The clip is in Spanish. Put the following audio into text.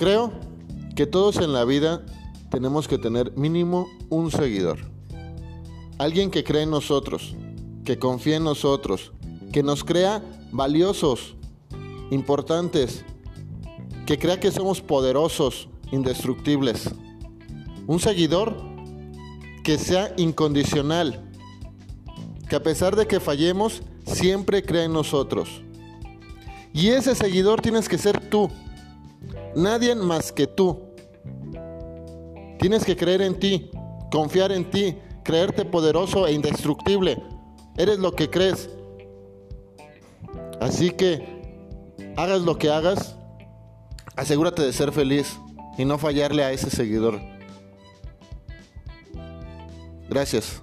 Creo que todos en la vida tenemos que tener mínimo un seguidor. Alguien que cree en nosotros, que confíe en nosotros, que nos crea valiosos, importantes, que crea que somos poderosos, indestructibles. Un seguidor que sea incondicional, que a pesar de que fallemos, siempre cree en nosotros. Y ese seguidor tienes que ser tú, nadie más que tú. Tienes que creer en ti, confiar en ti, creerte poderoso e indestructible. Eres lo que crees. Así que hagas lo que hagas, asegúrate de ser feliz y no fallarle a ese seguidor. Gracias.